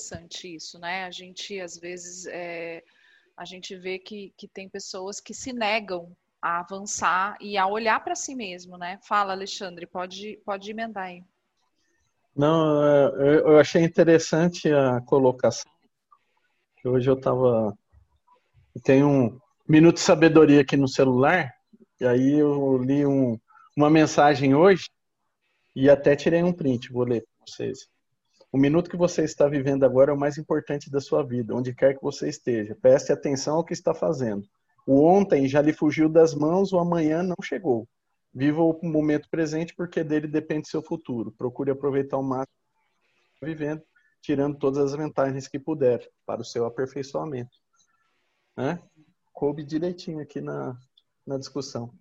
interessante isso, né? A gente, às vezes, é, a gente vê que, que tem pessoas que se negam a avançar e a olhar para si mesmo, né? Fala, Alexandre, pode, pode emendar aí. Não, é, eu achei interessante a colocação. Hoje eu estava. Tem um minuto de sabedoria aqui no celular, e aí eu li um, uma mensagem hoje e até tirei um print, vou ler para vocês. O minuto que você está vivendo agora é o mais importante da sua vida, onde quer que você esteja. Preste atenção ao que está fazendo. O ontem já lhe fugiu das mãos, o amanhã não chegou. Viva o momento presente, porque dele depende seu futuro. Procure aproveitar o máximo que está vivendo, tirando todas as vantagens que puder para o seu aperfeiçoamento. Né? Coube direitinho aqui na, na discussão.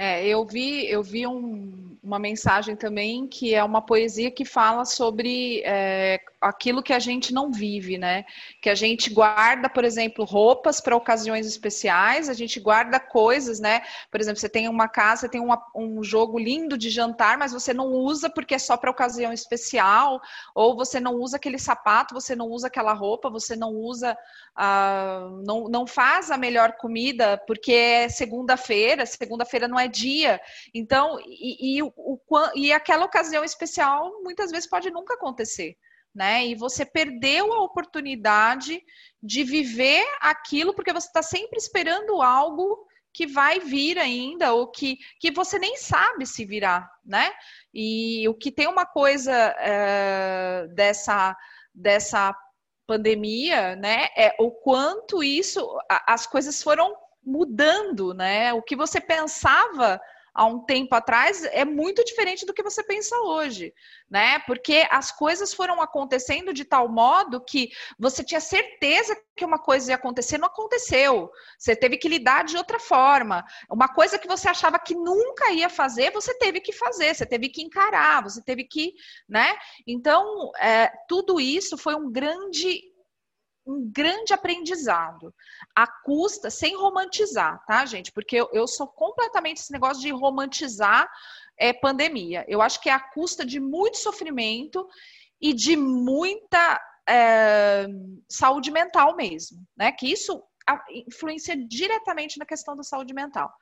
É, eu vi, eu vi um, uma mensagem também que é uma poesia que fala sobre é, aquilo que a gente não vive, né? Que a gente guarda, por exemplo, roupas para ocasiões especiais, a gente guarda coisas, né? Por exemplo, você tem uma casa, tem uma, um jogo lindo de jantar, mas você não usa porque é só para ocasião especial, ou você não usa aquele sapato, você não usa aquela roupa, você não usa, uh, não, não faz a melhor comida porque é segunda-feira, segunda-feira não é dia. Então, e, e, o, e aquela ocasião especial muitas vezes pode nunca acontecer né? E você perdeu a oportunidade de viver aquilo porque você está sempre esperando algo que vai vir ainda ou que, que você nem sabe se virá, né? E o que tem uma coisa é, dessa dessa pandemia, né? É o quanto isso as coisas foram mudando, né? O que você pensava há um tempo atrás é muito diferente do que você pensa hoje, né? Porque as coisas foram acontecendo de tal modo que você tinha certeza que uma coisa ia acontecer, não aconteceu. Você teve que lidar de outra forma. Uma coisa que você achava que nunca ia fazer, você teve que fazer, você teve que encarar, você teve que, né? Então, é, tudo isso foi um grande um grande aprendizado. A custa, sem romantizar, tá, gente? Porque eu, eu sou completamente esse negócio de romantizar é, pandemia. Eu acho que é a custa de muito sofrimento e de muita é, saúde mental mesmo, né? Que isso influencia diretamente na questão da saúde mental.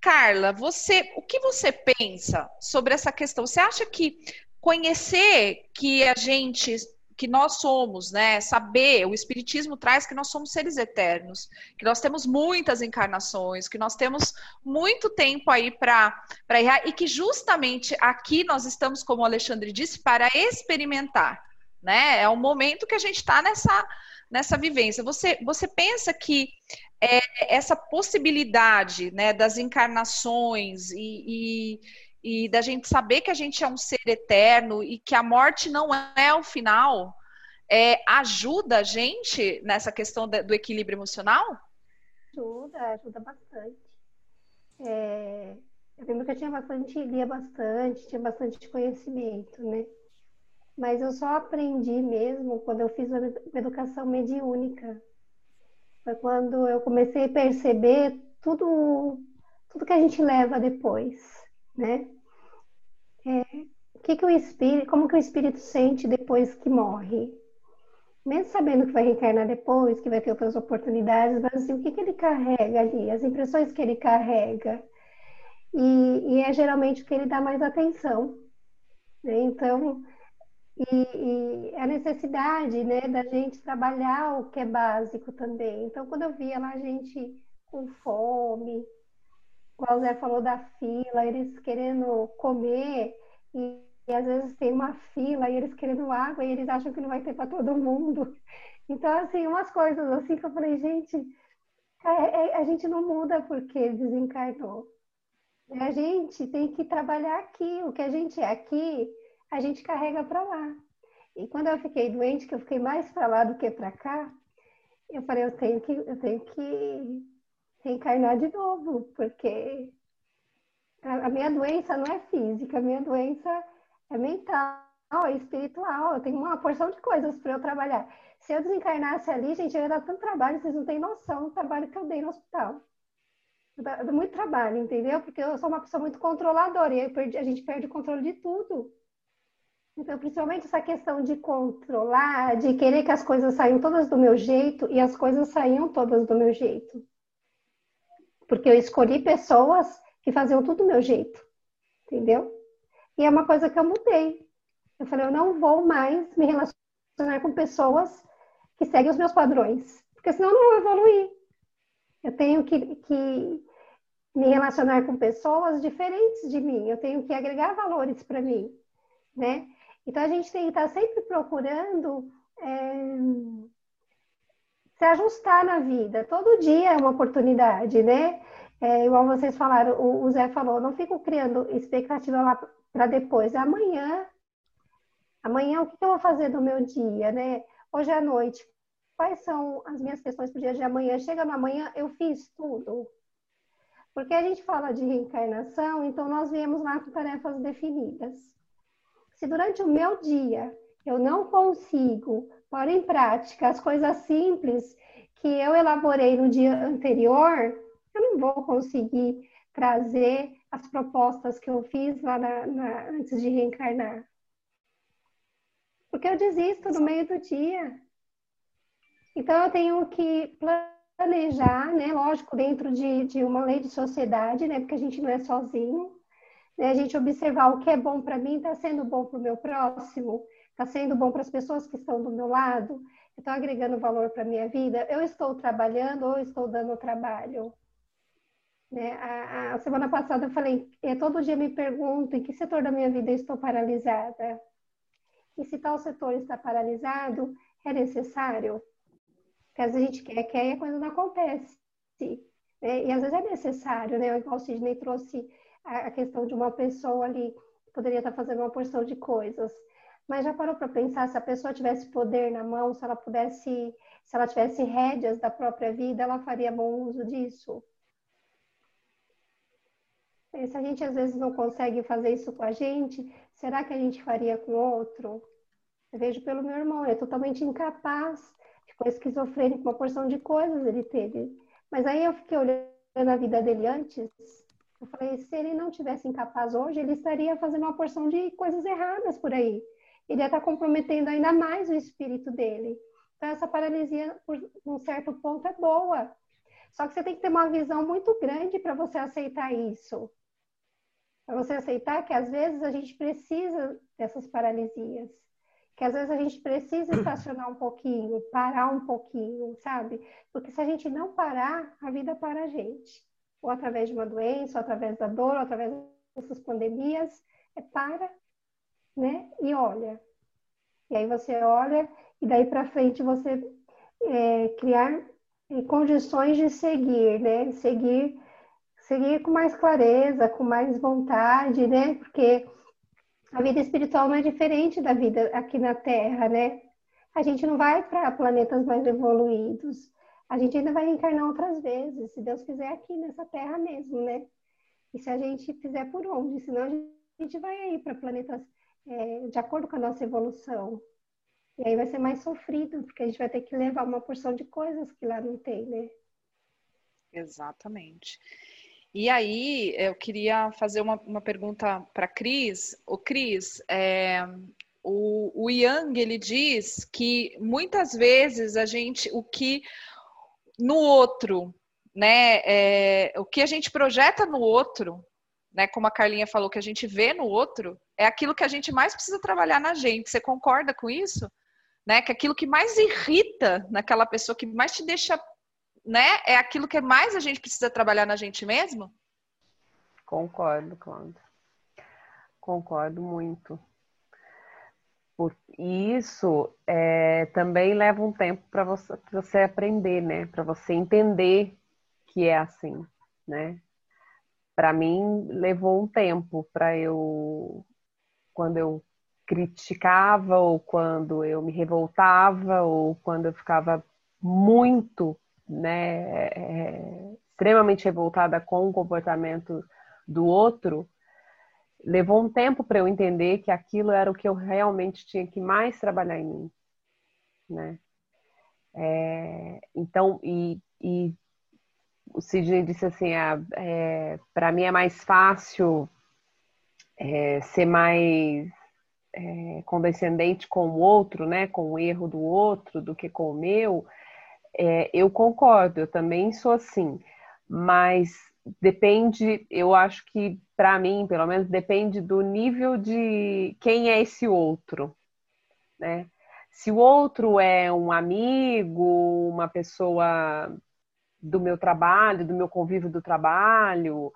Carla, você, o que você pensa sobre essa questão? Você acha que conhecer que a gente que nós somos, né? Saber, o Espiritismo traz que nós somos seres eternos, que nós temos muitas encarnações, que nós temos muito tempo aí para errar, e que justamente aqui nós estamos, como o Alexandre disse, para experimentar, né? É o momento que a gente está nessa, nessa vivência. Você, você pensa que é, essa possibilidade né, das encarnações e, e e da gente saber que a gente é um ser eterno e que a morte não é o final, é, ajuda a gente nessa questão do equilíbrio emocional? Ajuda, ajuda bastante. É, eu lembro que eu tinha bastante, lia bastante, tinha bastante conhecimento, né? Mas eu só aprendi mesmo quando eu fiz uma educação mediúnica. Foi quando eu comecei a perceber tudo, tudo que a gente leva depois, né? É, que que o espírito, como que o espírito sente depois que morre? Mesmo sabendo que vai reencarnar depois, que vai ter outras oportunidades, mas assim, o que, que ele carrega ali, as impressões que ele carrega. E, e é geralmente o que ele dá mais atenção. Né? Então, e, e, a necessidade né, da gente trabalhar o que é básico também. Então, quando eu via lá a gente com fome, o Zé falou da fila, eles querendo comer e, e, às vezes tem uma fila e eles querendo água e eles acham que não vai ter para todo mundo. Então, assim, umas coisas assim que eu falei, gente, a, é, é, a gente não muda porque desencarnou. A gente tem que trabalhar aqui. O que a gente é aqui, a gente carrega para lá. E quando eu fiquei doente, que eu fiquei mais para lá do que para cá, eu falei, eu tenho que, eu tenho que reencarnar de novo, porque a, minha doença não é física, a minha doença é mental, é espiritual. Eu tenho uma porção de coisas para eu trabalhar. Se eu desencarnasse ali, gente, eu ia dar tanto trabalho, vocês não têm noção do trabalho que eu dei no hospital. Eu muito trabalho, entendeu? Porque eu sou uma pessoa muito controladora e perdi, a gente perde o controle de tudo. Então, principalmente essa questão de controlar, de querer que as coisas saiam todas do meu jeito e as coisas saíam todas do meu jeito. Porque eu escolhi pessoas que faziam tudo do meu jeito, entendeu? E é uma coisa que eu mudei. Eu falei, eu não vou mais me relacionar com pessoas que seguem os meus padrões, porque senão eu não vou evoluir. Eu tenho que, que me relacionar com pessoas diferentes de mim, eu tenho que agregar valores para mim, né? Então a gente tem que estar sempre procurando é, se ajustar na vida. Todo dia é uma oportunidade, né? É, igual vocês falaram, o, o Zé falou, não fico criando expectativa lá para depois. Amanhã, amanhã o que, que eu vou fazer do meu dia, né? Hoje à noite, quais são as minhas questões para o dia de amanhã? Chega no amanhã, eu fiz tudo. Porque a gente fala de reencarnação, então nós viemos lá com tarefas definidas. Se durante o meu dia eu não consigo pôr em prática as coisas simples que eu elaborei no dia anterior, eu não vou conseguir trazer as propostas que eu fiz lá na, na, antes de reencarnar. Porque eu desisto no meio do dia. Então eu tenho que planejar, né? Lógico, dentro de, de uma lei de sociedade, né? Porque a gente não é sozinho né? A gente observar o que é bom para mim está sendo bom para o meu próximo, está sendo bom para as pessoas que estão do meu lado, estou agregando valor para a minha vida, eu estou trabalhando ou estou dando trabalho. Né? A, a, semana passada eu falei, eu todo dia me pergunto em que setor da minha vida estou paralisada. E se tal setor está paralisado, é necessário? Porque às vezes a gente quer, quer e a coisa não acontece. Né? E às vezes é necessário, né? Igual o Sidney trouxe a questão de uma pessoa ali poderia estar fazendo uma porção de coisas. Mas já parou para pensar se a pessoa tivesse poder na mão, se ela pudesse, se ela tivesse rédeas da própria vida, ela faria bom uso disso? Se a gente às vezes não consegue fazer isso com a gente, será que a gente faria com outro? Eu vejo pelo meu irmão, ele é totalmente incapaz, ficou esquizofrênico, uma porção de coisas ele teve. Mas aí eu fiquei olhando a vida dele antes, eu falei, se ele não tivesse incapaz hoje, ele estaria fazendo uma porção de coisas erradas por aí. Ele ia estar comprometendo ainda mais o espírito dele. Então, essa paralisia, por um certo ponto, é boa. Só que você tem que ter uma visão muito grande para você aceitar isso. Para você aceitar que às vezes a gente precisa dessas paralisias. Que às vezes a gente precisa estacionar um pouquinho, parar um pouquinho, sabe? Porque se a gente não parar, a vida para a gente ou através de uma doença, ou através da dor, ou através dessas pandemias, é para, né? E olha. E aí você olha, e daí para frente você é, criar é, condições de seguir, né? Seguir, seguir com mais clareza, com mais vontade, né? Porque a vida espiritual não é diferente da vida aqui na Terra, né? A gente não vai para planetas mais evoluídos a gente ainda vai reencarnar outras vezes, se Deus quiser, aqui nessa terra mesmo, né? E se a gente fizer por onde? Senão a gente vai aí para planetas é, de acordo com a nossa evolução. E aí vai ser mais sofrido, porque a gente vai ter que levar uma porção de coisas que lá não tem, né? Exatamente. E aí, eu queria fazer uma, uma pergunta para Cris. O Cris, é, o, o Yang, ele diz que muitas vezes a gente, o que no outro, né? É, o que a gente projeta no outro, né? Como a Carlinha falou, que a gente vê no outro, é aquilo que a gente mais precisa trabalhar na gente. Você concorda com isso? Né? Que aquilo que mais irrita naquela pessoa, que mais te deixa, né? É aquilo que mais a gente precisa trabalhar na gente mesmo? Concordo, Cláudia. Concordo muito. Isso é, também leva um tempo para você, você aprender, né? Para você entender que é assim, né? Para mim levou um tempo para eu, quando eu criticava ou quando eu me revoltava ou quando eu ficava muito, né, é, extremamente revoltada com o comportamento do outro, levou um tempo para eu entender que aquilo era o que eu realmente tinha que mais trabalhar em mim, né? É, então, e, e, o Sidney disse assim, ah, é, para mim é mais fácil é, ser mais é, condescendente com o outro, né, com o erro do outro, do que com o meu, é, eu concordo, eu também sou assim, mas depende, eu acho que para mim, pelo menos, depende do nível de quem é esse outro, né? Se o outro é um amigo, uma pessoa do meu trabalho, do meu convívio do trabalho,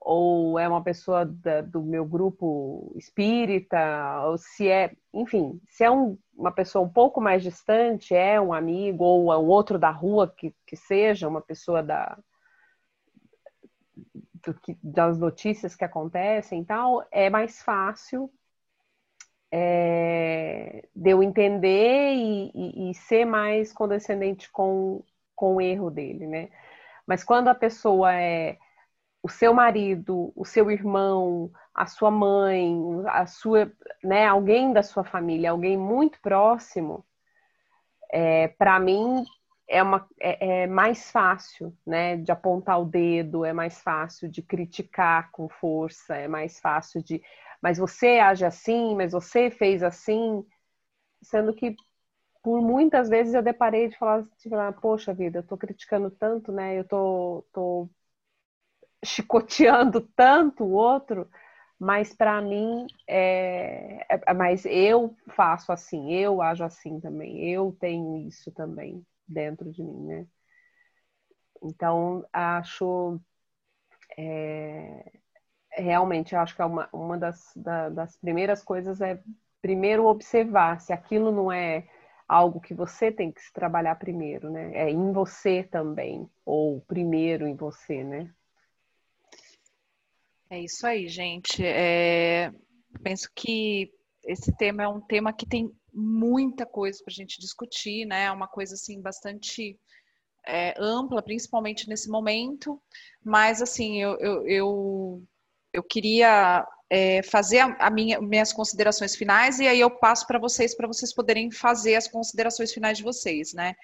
ou é uma pessoa da, do meu grupo espírita, ou se é, enfim, se é um, uma pessoa um pouco mais distante, é um amigo, ou é um outro da rua que, que seja, uma pessoa da, que, das notícias que acontecem e tal, é mais fácil é, de eu entender e, e, e, ser mais condescendente com, com o erro dele, né? Mas quando a pessoa é o seu marido, o seu irmão, a sua mãe, a sua, né, alguém da sua família, alguém muito próximo, é, para mim é, uma, é, é, mais fácil, né, de apontar o dedo, é mais fácil de criticar com força, é mais fácil de mas você age assim, mas você fez assim, sendo que por muitas vezes eu deparei de falar, falar poxa vida, eu tô criticando tanto, né? Eu tô, tô chicoteando tanto o outro, mas para mim é, é, mas eu faço assim, eu ajo assim também, eu tenho isso também dentro de mim, né? Então acho é, realmente, acho que é uma, uma das, da, das primeiras coisas é primeiro observar se aquilo não é algo que você tem que se trabalhar primeiro, né? É em você também, ou primeiro em você, né? É isso aí, gente. É... Penso que esse tema é um tema que tem muita coisa para a gente discutir, né? É uma coisa assim bastante é, ampla, principalmente nesse momento. Mas assim, eu, eu, eu eu queria é, fazer a, a minha, minhas considerações finais e aí eu passo para vocês para vocês poderem fazer as considerações finais de vocês, né?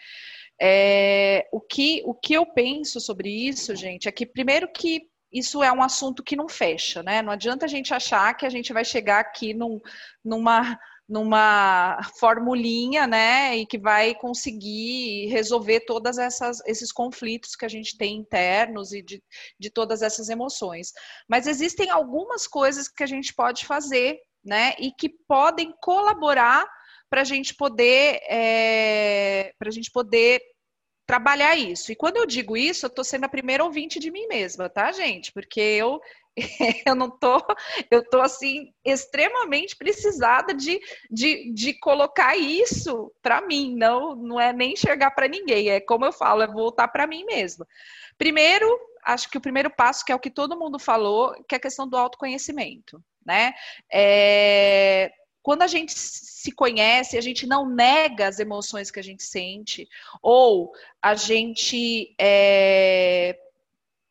É, o, que, o que eu penso sobre isso, gente, é que primeiro que isso é um assunto que não fecha, né? Não adianta a gente achar que a gente vai chegar aqui num, numa numa formulinha, né, e que vai conseguir resolver todas essas esses conflitos que a gente tem internos e de, de todas essas emoções. Mas existem algumas coisas que a gente pode fazer, né, e que podem colaborar para a gente poder é, para a gente poder trabalhar isso. E quando eu digo isso, eu estou sendo a primeira ouvinte de mim mesma, tá, gente? Porque eu eu não tô, eu tô assim extremamente precisada de, de, de colocar isso para mim, não não é nem enxergar para ninguém, é como eu falo, é voltar para mim mesma. Primeiro, acho que o primeiro passo que é o que todo mundo falou, que é a questão do autoconhecimento, né? É, quando a gente se conhece, a gente não nega as emoções que a gente sente, ou a gente é,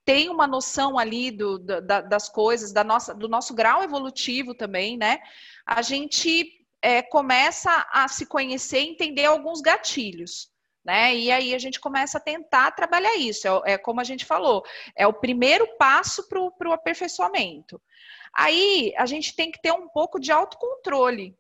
tem uma noção ali do, da, das coisas, da nossa, do nosso grau evolutivo também, né? A gente é, começa a se conhecer e entender alguns gatilhos. Né? E aí a gente começa a tentar trabalhar isso. É, é como a gente falou, é o primeiro passo para o aperfeiçoamento. Aí a gente tem que ter um pouco de autocontrole.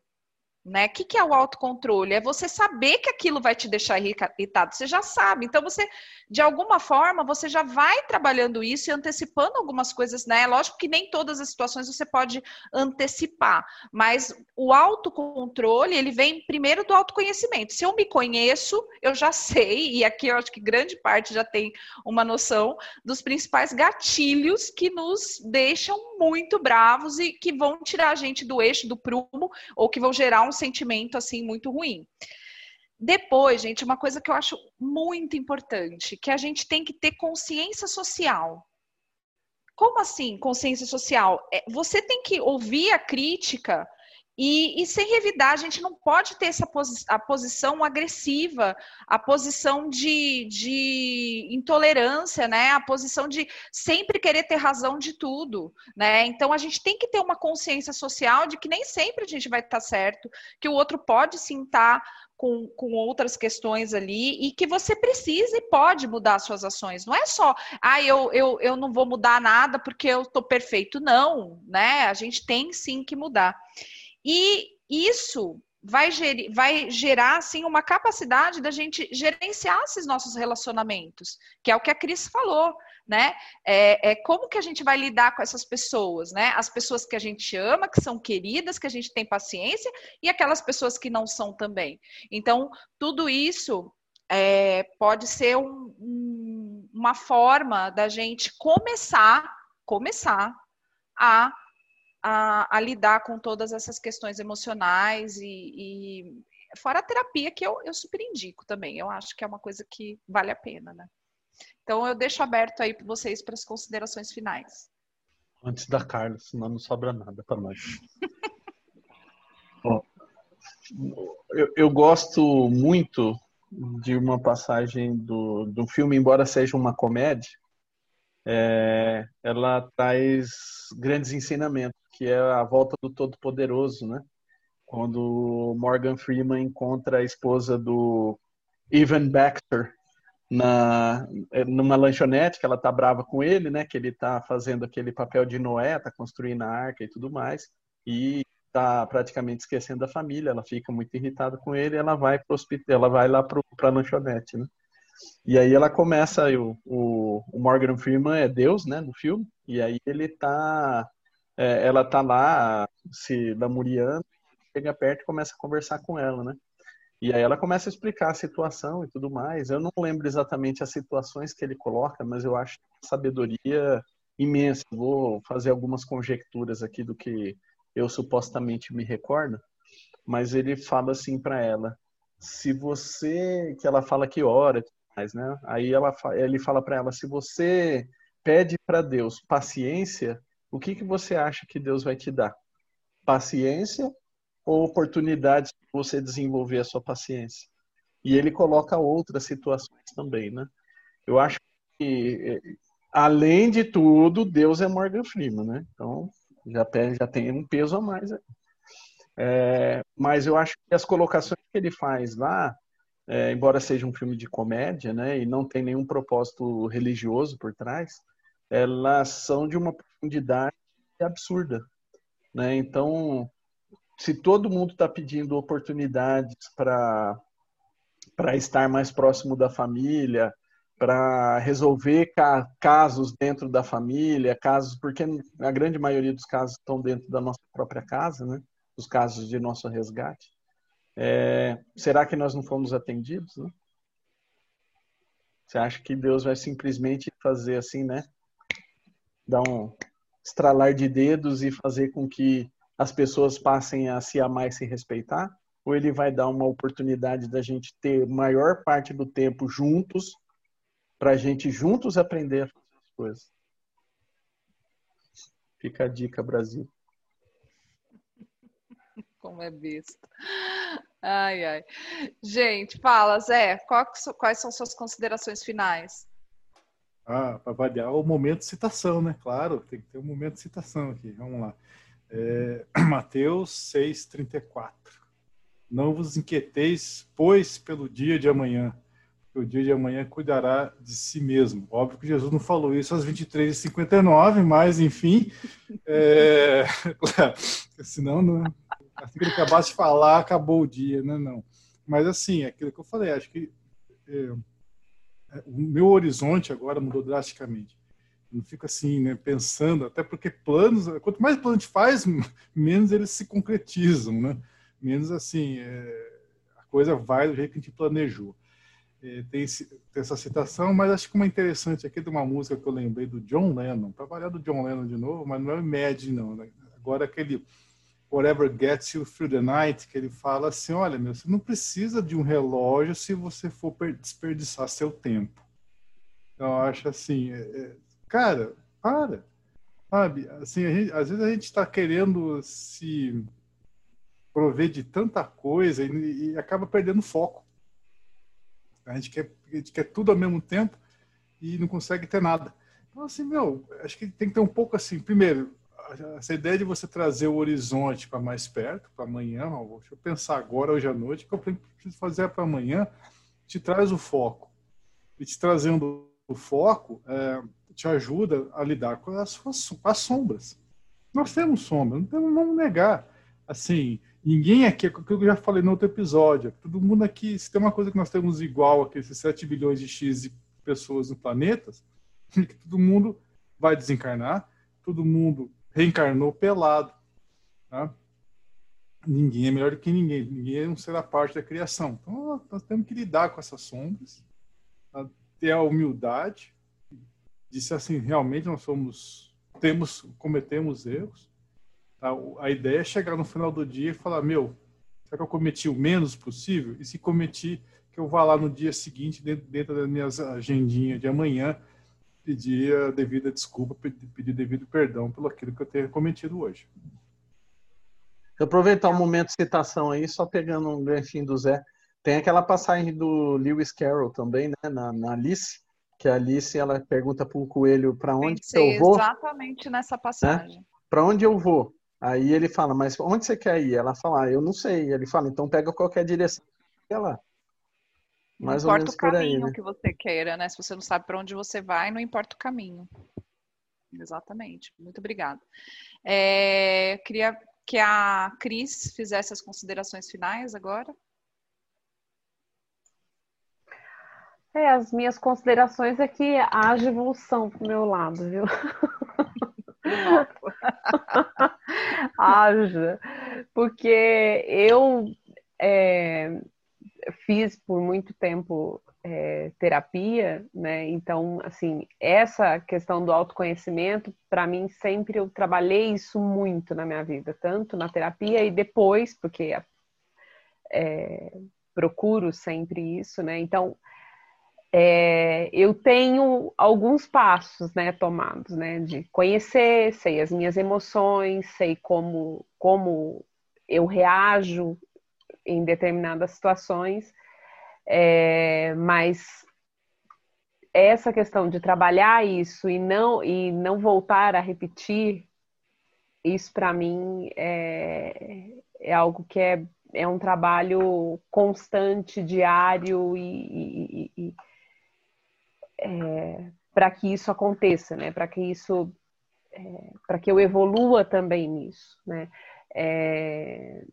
Né? O que, que é o autocontrole? É você saber que aquilo vai te deixar irritado. Você já sabe. Então, você, de alguma forma, você já vai trabalhando isso e antecipando algumas coisas, né? Lógico que nem todas as situações você pode antecipar, mas o autocontrole, ele vem primeiro do autoconhecimento. Se eu me conheço, eu já sei, e aqui eu acho que grande parte já tem uma noção dos principais gatilhos que nos deixam muito bravos e que vão tirar a gente do eixo, do prumo, ou que vão gerar um sentimento assim muito ruim. Depois, gente, uma coisa que eu acho muito importante, que a gente tem que ter consciência social. Como assim, consciência social? É, você tem que ouvir a crítica e, e, sem revidar, a gente não pode ter essa posi a posição agressiva, a posição de, de, intolerância, né? A posição de sempre querer ter razão de tudo, né? Então a gente tem que ter uma consciência social de que nem sempre a gente vai estar certo, que o outro pode sim estar com, com outras questões ali e que você precisa e pode mudar suas ações. Não é só, ah, eu, eu, eu não vou mudar nada porque eu estou perfeito. Não, né? A gente tem sim que mudar. E, isso vai, vai gerar assim uma capacidade da gente gerenciar esses nossos relacionamentos, que é o que a Cris falou, né? É, é, como que a gente vai lidar com essas pessoas, né? As pessoas que a gente ama, que são queridas, que a gente tem paciência, e aquelas pessoas que não são também. Então, tudo isso é, pode ser um, um, uma forma da gente começar, começar a a, a, lidar com todas essas questões emocionais e, e, fora a terapia que eu, eu super indico também. Eu acho que é uma coisa que vale a pena, né? Então eu deixo aberto aí para vocês para as considerações finais. Antes da Carla, senão não sobra nada para nós. Bom, eu, eu, gosto muito de uma passagem do, do filme, embora seja uma comédia, é, ela traz grandes ensinamentos, que é a volta do Todo-Poderoso, né? Quando Morgan Freeman encontra a esposa do Evan Baxter na numa lanchonete, que ela tá brava com ele, né? Que ele tá fazendo aquele papel de Noé, tá construindo a arca e tudo mais, e tá praticamente esquecendo a família. Ela fica muito irritada com ele, ela vai pro hospital, ela vai lá para a lanchonete, né? E aí ela começa, o, o, Morgan Freeman é Deus, né, no filme, e aí ele tá, é, ela tá lá se lamuriando, chega perto e começa a conversar com ela, né? E aí ela começa a explicar a situação e tudo mais. Eu não lembro exatamente as situações que ele coloca, mas eu acho sabedoria imensa. Vou fazer algumas conjecturas aqui do que eu supostamente me recordo, mas ele fala assim para ela: se você, que ela fala que ora, mais, né? Aí ela, ele fala para ela: se você pede para Deus paciência, o que, que você acha que Deus vai te dar? Paciência ou oportunidades de você desenvolver a sua paciência? E ele coloca outras situações também, né? Eu acho que, além de tudo, Deus é Morgan Freeman, né? Então, já, já tem um peso a mais. É, mas eu acho que as colocações que ele faz lá é, embora seja um filme de comédia, né, e não tem nenhum propósito religioso por trás, elas são de uma profundidade absurda, né? Então, se todo mundo está pedindo oportunidades para para estar mais próximo da família, para resolver ca casos dentro da família, casos porque a grande maioria dos casos estão dentro da nossa própria casa, né? Os casos de nosso resgate. É, será que nós não fomos atendidos? Né? Você acha que Deus vai simplesmente fazer assim, né? Dar um estralar de dedos e fazer com que as pessoas passem a se amar e se respeitar? Ou ele vai dar uma oportunidade da gente ter maior parte do tempo juntos, para a gente juntos aprender as coisas? Fica a dica, Brasil. Como é besta. Ai, ai. Gente, fala, Zé, quais são suas considerações finais? Ah, para variar o momento de citação, né? Claro, tem que ter um momento de citação aqui. Vamos lá. É, Mateus 6,34. Não vos inquieteis, pois, pelo dia de amanhã, o dia de amanhã cuidará de si mesmo. Óbvio que Jesus não falou isso às 23h59, mas, enfim, é, senão não, assim que ele acabasse de falar, acabou o dia, né? Não. Mas assim, é aquilo que eu falei, acho que é, é, o meu horizonte agora mudou drasticamente. Eu não fico assim, né, pensando, até porque planos, quanto mais plano a gente faz, menos eles se concretizam, né? Menos assim, é, a coisa vai do jeito que a gente planejou. É, tem, esse, tem, essa citação, mas acho que uma interessante aqui de uma música que eu lembrei do John Lennon, para variar do John Lennon de novo, mas não é o Imagine, não. Né? Agora aquele Whatever Gets You Through the Night, que ele fala assim, olha, meu, você não precisa de um relógio se você for desperdiçar seu tempo. Então, eu acho assim, é, é, cara, para, sabe? Assim, gente, às vezes a gente está querendo se prover de tanta coisa e, e, acaba perdendo foco. A gente, quer, a gente quer tudo ao mesmo tempo e não consegue ter nada. Então, assim, meu, acho que tem que ter um pouco assim, primeiro, essa ideia de você trazer o horizonte para mais perto, para amanhã, deixa eu pensar agora, hoje à noite, o que eu preciso fazer para amanhã, te traz o foco. E te trazendo o foco, é, te ajuda a lidar com as suas com as sombras. Nós temos sombras, não temos, vamos negar. Assim, Ninguém aqui, é aquilo que eu já falei no outro episódio, todo mundo aqui, se tem uma coisa que nós temos igual aqui, esses 7 bilhões de X de pessoas no planeta, que todo mundo vai desencarnar, todo mundo reencarnou pelado. Tá? Ninguém é melhor do que ninguém, ninguém não será parte da criação. Então nós temos que lidar com essas sombras, tá? ter a humildade de ser assim, realmente nós somos, temos, cometemos erros, Tá? A ideia é chegar no final do dia e falar, meu, será que eu cometi o menos possível? E se cometi, que eu vá lá no dia seguinte, dentro, dentro das minhas agendinhas de amanhã, pedir a devida desculpa, pedir devido perdão pelo aquilo que eu tenha cometido hoje. Eu aproveitar o um momento de citação aí, só pegando um ganchinho do Zé. Tem aquela passagem do Lewis Carroll também, né, na, na Alice, que a Alice ela pergunta para o coelho para onde eu vou. Exatamente nessa passagem. Né? Para onde eu vou? Aí ele fala, mas onde você quer ir? Ela fala, ah, eu não sei. Ele fala, então pega qualquer direção e lá. Mais não importa o caminho aí, né? que você queira, né? Se você não sabe para onde você vai, não importa o caminho. Exatamente. Muito obrigada. É, queria que a Cris fizesse as considerações finais agora. É, as minhas considerações é que haja evolução pro meu lado, viu? Haja. Porque eu é, fiz por muito tempo é, terapia, né? Então, assim, essa questão do autoconhecimento, para mim, sempre eu trabalhei isso muito na minha vida, tanto na terapia e depois, porque é, procuro sempre isso, né? Então, é, eu tenho alguns passos né, tomados, né, de conhecer, sei as minhas emoções, sei como, como eu reajo em determinadas situações, é, mas essa questão de trabalhar isso e não, e não voltar a repetir, isso para mim é, é algo que é, é um trabalho constante, diário e, e, e é, para que isso aconteça, né? Para que isso, é, para que eu evolua também nisso, né? É,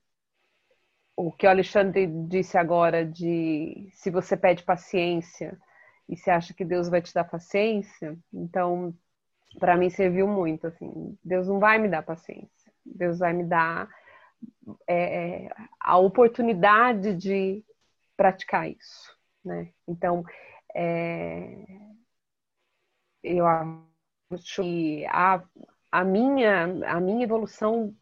o que o Alexandre disse agora de se você pede paciência e se acha que Deus vai te dar paciência, então para mim serviu muito assim. Deus não vai me dar paciência, Deus vai me dar é, é a oportunidade de praticar isso, né? Então é, eu acho que a, a, minha, a minha evolução,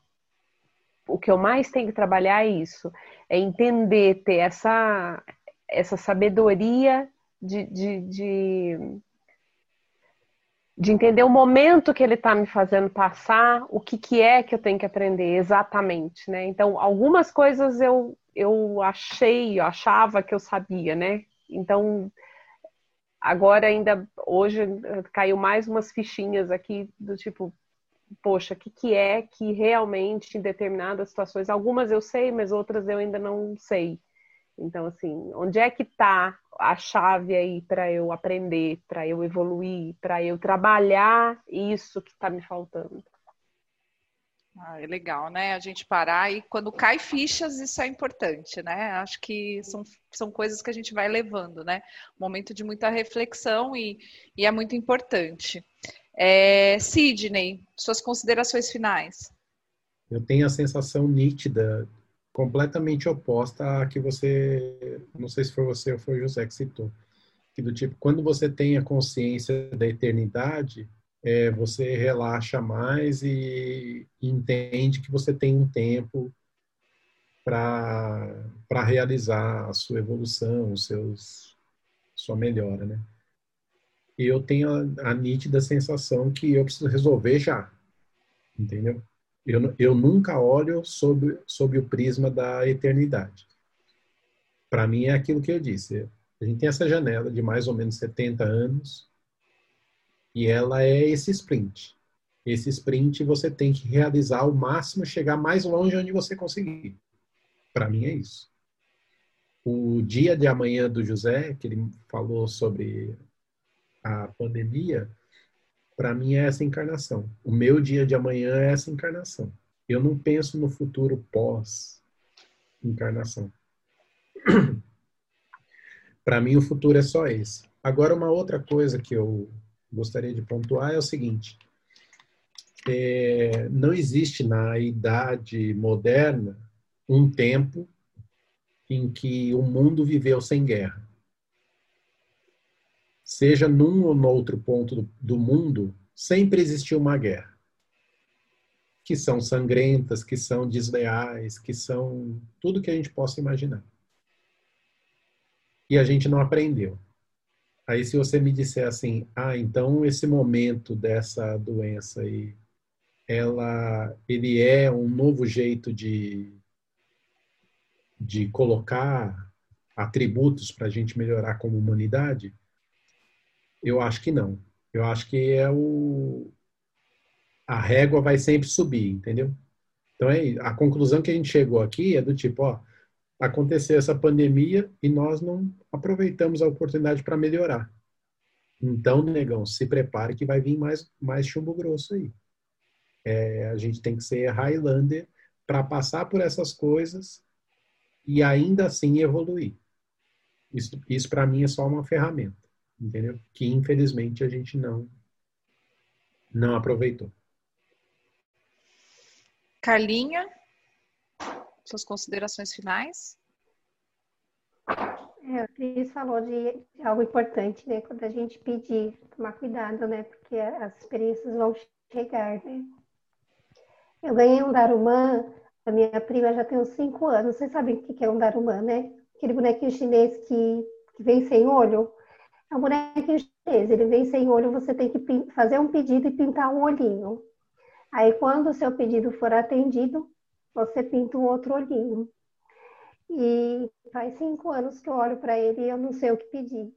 o que eu mais tenho que trabalhar é isso, é entender, ter essa, essa sabedoria de, de, de, de entender o momento que ele está me fazendo passar, o que, que é que eu tenho que aprender exatamente, né? Então, algumas coisas eu, eu achei, eu achava que eu sabia, né? Então, agora ainda hoje caiu mais umas fichinhas aqui do tipo poxa, o que, que é que realmente em determinadas situações, algumas eu sei, mas outras eu ainda não sei. Então, assim, onde é que está a chave aí para eu aprender, para eu evoluir, para eu trabalhar isso que está me faltando? Ah, é legal, né? A gente parar e quando cai fichas, isso é importante, né? Acho que são, são coisas que a gente vai levando, né? Momento de muita reflexão e, e é muito importante. É, Sidney, suas considerações finais. Eu tenho a sensação nítida, completamente oposta a que você, não sei se foi você ou foi o José que citou, que do tipo, quando você tem a consciência da eternidade, é, você relaxa mais e, e entende que você tem um tempo para realizar a sua evolução, os seus, sua melhora, né? E eu tenho a, a, nítida sensação que eu preciso resolver já, entendeu? Eu, eu nunca olho sob, sob o prisma da eternidade. Para mim é aquilo que eu disse. A gente tem essa janela de mais ou menos 70 anos, e ela é esse sprint. Esse sprint você tem que realizar ao máximo, chegar mais longe onde você conseguir. Para mim é isso. O dia de amanhã do José, que ele falou sobre a pandemia, para mim é essa encarnação. O meu dia de amanhã é essa encarnação. Eu não penso no futuro pós encarnação. Para mim, o futuro é só esse. Agora, uma outra coisa que eu gostaria de pontuar é o seguinte: é, não existe na idade moderna um tempo em que o mundo viveu sem guerra. Seja num ou no outro ponto do, do mundo, sempre existiu uma guerra. Que são sangrentas, que são desleais, que são tudo que a gente possa imaginar. E a gente não aprendeu. Aí, se você me disser assim, ah, então esse momento dessa doença aí, ela, ele é um novo jeito de, de colocar atributos para a gente melhorar como humanidade, eu acho que não. Eu acho que é o a régua vai sempre subir, entendeu? Então é a conclusão que a gente chegou aqui é do tipo, ó, aconteceu essa pandemia e nós não aproveitamos a oportunidade para melhorar. Então, negão, se prepare que vai vir mais, mais chumbo grosso aí. É, a gente tem que ser Highlander para passar por essas coisas e ainda assim evoluir. Isso, isso para mim é só uma ferramenta, entendeu? Que infelizmente a gente não não aproveitou. Carlinha, suas considerações finais? É, a Cris falou de, de, algo importante, né? Quando a gente pedir, tomar cuidado, né? Porque as experiências vão chegar, né? Eu ganhei um Darumã, a minha prima já tem uns 5 anos. Vocês sabem o que é um Darumã, né? Aquele bonequinho chinês que, que vem sem olho. É um bonequinho chinês, ele vem sem olho, você tem que fazer um pedido e pintar um olhinho. Aí, quando o seu pedido for atendido, você pinta um outro olhinho. E faz cinco anos que eu olho para ele e eu não sei o que pedir.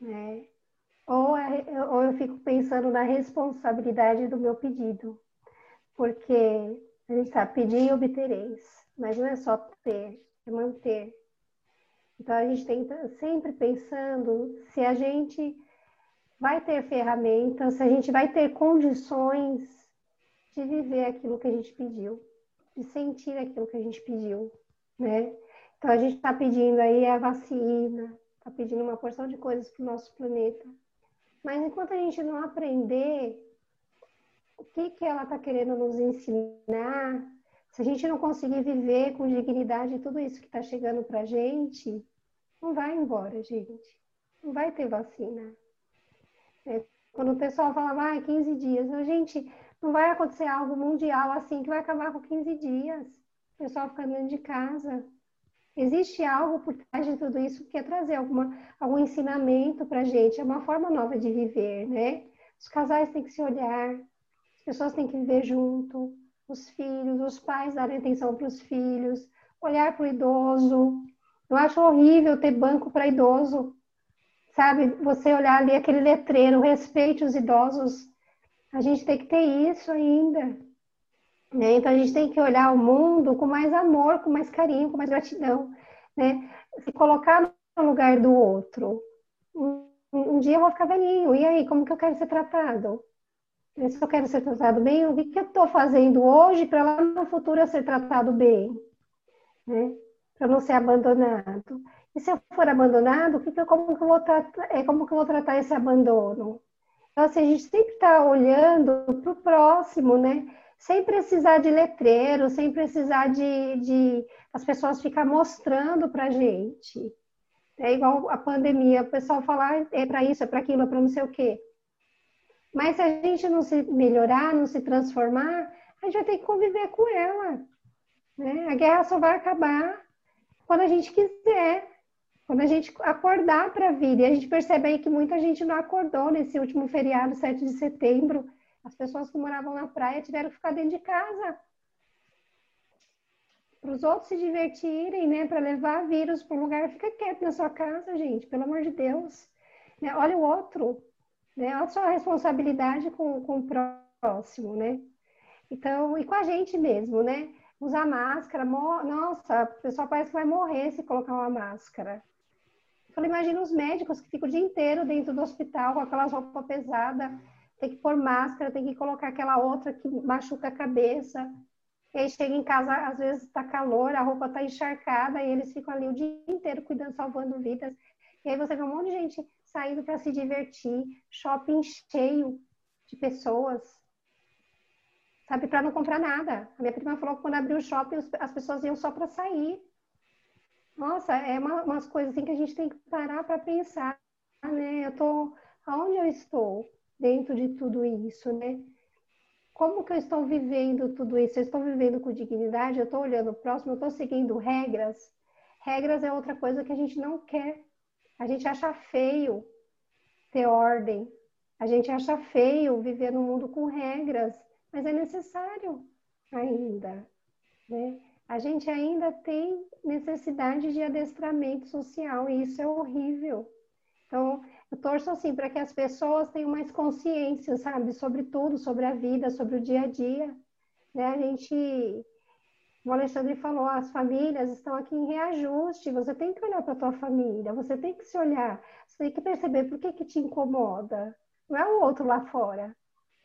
Né? Ou, é, ou eu fico pensando na responsabilidade do meu pedido. Porque a gente sabe, pedir e obtereis. Mas não é só ter, é manter. Então a gente tem sempre pensando se a gente vai ter ferramentas, se a gente vai ter condições de viver aquilo que a gente pediu de sentir aquilo que a gente pediu, né? Então a gente está pedindo aí a vacina, está pedindo uma porção de coisas para o nosso planeta. Mas enquanto a gente não aprender o que, que ela está querendo nos ensinar, se a gente não conseguir viver com dignidade tudo isso que está chegando para a gente, não vai embora, gente. Não vai ter vacina. É, quando o pessoal fala, ah, 15 dias, a gente não vai acontecer algo mundial assim que vai acabar com 15 dias. O pessoal ficando dentro de casa. Existe algo por trás de tudo isso que quer trazer alguma, algum ensinamento para a gente. É uma forma nova de viver, né? Os casais têm que se olhar, as pessoas têm que viver junto, os filhos, os pais darem atenção para os filhos, olhar para o idoso. Eu acho horrível ter banco para idoso, sabe? Você olhar ali aquele letreiro, respeite os idosos. A gente tem que ter isso ainda. Né? Então a gente tem que olhar o mundo com mais amor, com mais carinho, com mais gratidão. Né? Se colocar no lugar do outro. Um, um dia eu vou ficar velhinho, e aí, como que eu quero ser tratado? Se eu quero ser tratado bem, o que, que eu estou fazendo hoje para lá no futuro eu ser tratado bem? Né? Para não ser abandonado. E se eu for abandonado, que que eu, como, que eu vou tratar, é, como que eu vou tratar esse abandono? Então, assim, a gente sempre está olhando para o próximo, né? Sem precisar de letreiro, sem precisar de, de as pessoas ficar mostrando para a gente. É igual a pandemia, o pessoal falar é para isso, é para aquilo, é para não sei o quê. Mas se a gente não se melhorar, não se transformar, a gente vai ter que conviver com ela. Né? A guerra só vai acabar quando a gente quiser. Quando a gente acordar para a vida, e a gente percebe aí que muita gente não acordou nesse último feriado, 7 de setembro, as pessoas que moravam na praia tiveram que ficar dentro de casa. Para os outros se divertirem, né? Para levar vírus para um lugar, fica quieto na sua casa, gente, pelo amor de Deus. Né? Olha o outro, né? Olha a sua responsabilidade com, com o próximo, né? Então, e com a gente mesmo, né? Usar máscara, nossa, o pessoal parece que vai morrer se colocar uma máscara. Falei, imagina os médicos que ficam o dia inteiro dentro do hospital com aquelas roupas pesadas, tem que pôr máscara, tem que colocar aquela outra que machuca a cabeça. E aí chega em casa, às vezes está calor, a roupa está encharcada e eles ficam ali o dia inteiro cuidando, salvando vidas. E aí você vê um monte de gente saindo para se divertir, shopping cheio de pessoas, sabe, para não comprar nada. A minha prima falou que quando abriu o shopping, as pessoas iam só para sair. Nossa, é uma, umas coisas assim que a gente tem que parar para pensar, né? Eu tô, aonde eu estou dentro de tudo isso, né? Como que eu estou vivendo tudo isso? Eu estou vivendo com dignidade? Eu estou olhando o próximo? Eu estou seguindo regras? Regras é outra coisa que a gente não quer. A gente acha feio ter ordem. A gente acha feio viver num mundo com regras, mas é necessário ainda, né? A gente ainda tem necessidade de adestramento social e isso é horrível. Então, eu torço assim para que as pessoas tenham mais consciência, sabe, sobre tudo, sobre a vida, sobre o dia a dia. Né? A gente, o Alexandre falou, as famílias estão aqui em reajuste. Você tem que olhar para a tua família, você tem que se olhar, você tem que perceber por que que te incomoda. Não é o outro lá fora.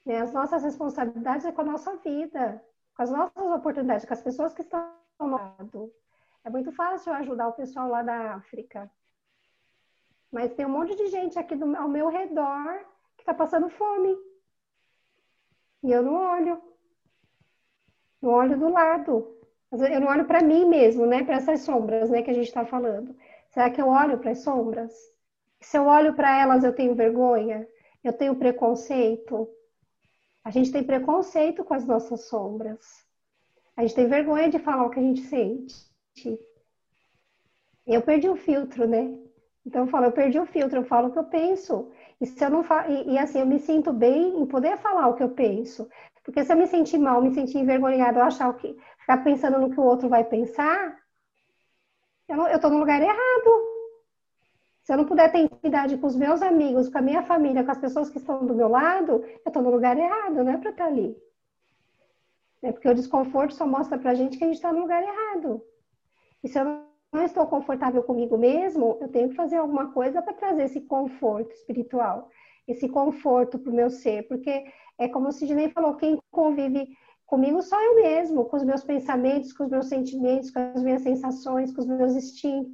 Né? As nossas responsabilidades é com a nossa vida, com as nossas oportunidades, com as pessoas que estão ao lado. É muito fácil ajudar o pessoal lá da África. Mas tem um monte de gente aqui do, ao meu redor que está passando fome. E eu não olho. Não olho do lado. Eu não olho para mim mesmo, né? Para essas sombras, né? Que a gente está falando. Será que eu olho para as sombras? Se eu olho para elas, eu tenho vergonha? Eu tenho preconceito? A gente tem preconceito com as nossas sombras. A gente tem vergonha de falar o que a gente sente. Eu perdi o filtro, né? Então eu falo, eu perdi o filtro, eu falo o que eu penso. E se eu não falo, e, e, assim, eu me sinto bem em poder falar o que eu penso. Porque se eu me sentir mal, me sentir envergonhada, eu achar o que, ficar pensando no que o outro vai pensar, eu, não, eu tô no lugar errado. Se eu não puder ter intimidade com os meus amigos, com a minha família, com as pessoas que estão do meu lado, eu tô no lugar errado, não é para estar ali. É porque o desconforto só mostra pra gente que a gente está no lugar errado. E se eu não não estou confortável comigo mesmo, eu tenho que fazer alguma coisa para trazer esse conforto espiritual, esse conforto para o meu ser, porque é como o Sidney falou, quem convive comigo só eu mesmo, com os meus pensamentos, com os meus sentimentos, com as minhas sensações, com os meus instintos,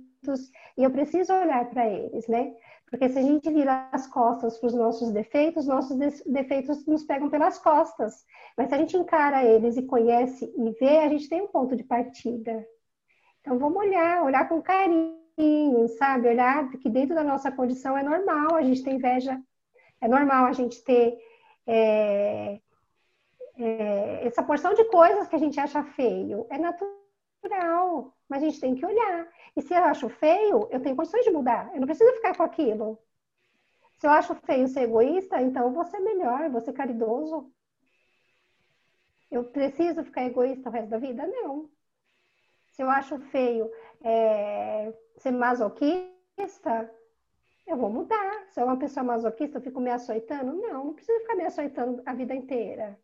e eu preciso olhar para eles, né? Porque se a gente vira as costas para os nossos defeitos, nossos defeitos nos pegam pelas costas. Mas se a gente encara eles e conhece e vê, a gente tem um ponto de partida, então vamos olhar, olhar com carinho, sabe? Olhar que dentro da nossa condição é normal a gente ter inveja, é normal a gente ter é, é, essa porção de coisas que a gente acha feio. É natural, mas a gente tem que olhar. E se eu acho feio, eu tenho condições de mudar. Eu não preciso ficar com aquilo. Se eu acho feio ser egoísta, então eu vou ser melhor, vou ser caridoso. Eu preciso ficar egoísta o resto da vida? Não. Se eu acho feio é, ser masoquista, eu vou mudar. Se eu sou uma pessoa masoquista, eu fico me açoitando? Não, não preciso ficar me açoitando a vida inteira.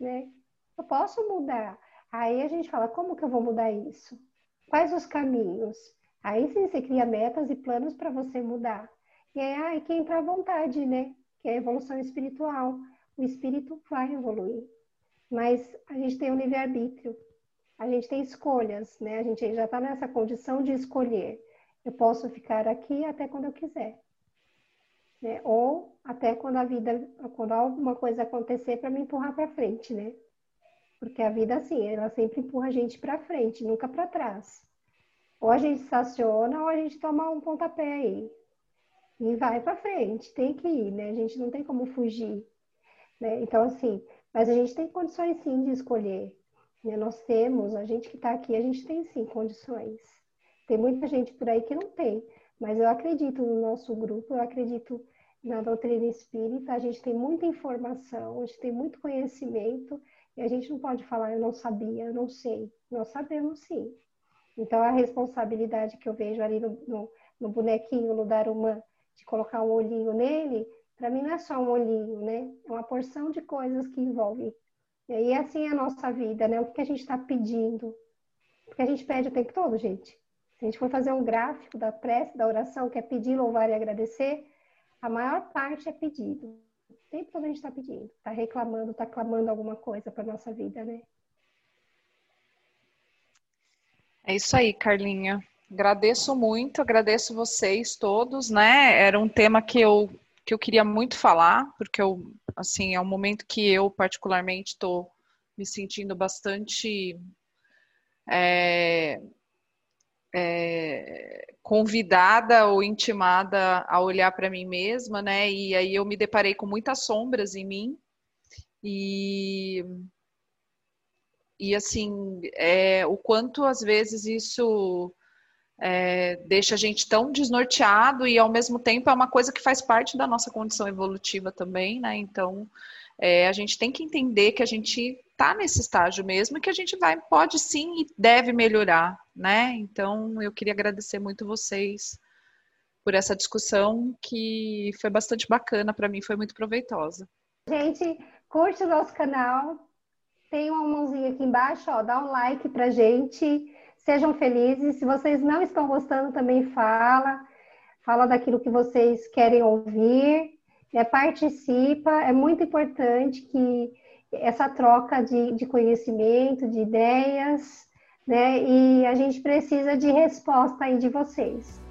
Né? Eu posso mudar. Aí a gente fala, como que eu vou mudar isso? Quais os caminhos? Aí sim você cria metas e planos para você mudar. E aí, que entra a vontade, né? Que é a evolução espiritual. O espírito vai evoluir. Mas a gente tem um livre-arbítrio a gente tem escolhas, né? A gente já está nessa condição de escolher. Eu posso ficar aqui até quando eu quiser. Né? Ou até quando a vida, quando alguma coisa acontecer para me empurrar para frente, né? Porque a vida, assim, ela sempre empurra a gente para frente, nunca para trás. Ou a gente estaciona ou a gente toma um pontapé aí. E vai para frente, tem que ir, né? A gente não tem como fugir. Né? Então, assim, mas a gente tem condições sim de escolher. Né? Nós temos, a gente que está aqui, a gente tem sim condições. Tem muita gente por aí que não tem, mas eu acredito no nosso grupo, eu acredito na doutrina espírita, a gente tem muita informação, a gente tem muito conhecimento, e a gente não pode falar, eu não sabia, eu não sei. Nós sabemos sim. Então, a responsabilidade que eu vejo ali no, no, no bonequinho, no Daruma, de colocar um olhinho nele, para mim não é só um olhinho, né? É uma porção de coisas que envolve e assim é a nossa vida, né? O que a gente está pedindo? Porque a gente pede o tempo todo, gente. Se a gente for fazer um gráfico da prece, da oração, que é pedir, louvar e agradecer, a maior parte é pedido. O tempo todo a gente está pedindo, está reclamando, está clamando alguma coisa para nossa vida, né? É isso aí, Carlinha. Agradeço muito, agradeço vocês todos, né? Era um tema que eu, que eu queria muito falar, porque eu, assim, é um momento que eu particularmente estou me sentindo bastante é, é, convidada ou intimada a olhar para mim mesma, né? E aí eu me deparei com muitas sombras em mim e e assim é, o quanto às vezes isso é, deixa a gente tão desnorteado e ao mesmo tempo é uma coisa que faz parte da nossa condição evolutiva também, né? Então é, a gente tem que entender que a gente está nesse estágio mesmo e que a gente vai, pode sim e deve melhorar, né? Então eu queria agradecer muito vocês por essa discussão que foi bastante bacana para mim, foi muito proveitosa. Gente, curte o nosso canal, tem uma mãozinha aqui embaixo, ó, dá um like pra gente Sejam felizes. Se vocês não estão gostando, também fala. Fala daquilo que vocês querem ouvir. É, participa. É muito importante que essa troca de, de conhecimento, de ideias, né? E a gente precisa de resposta aí de vocês.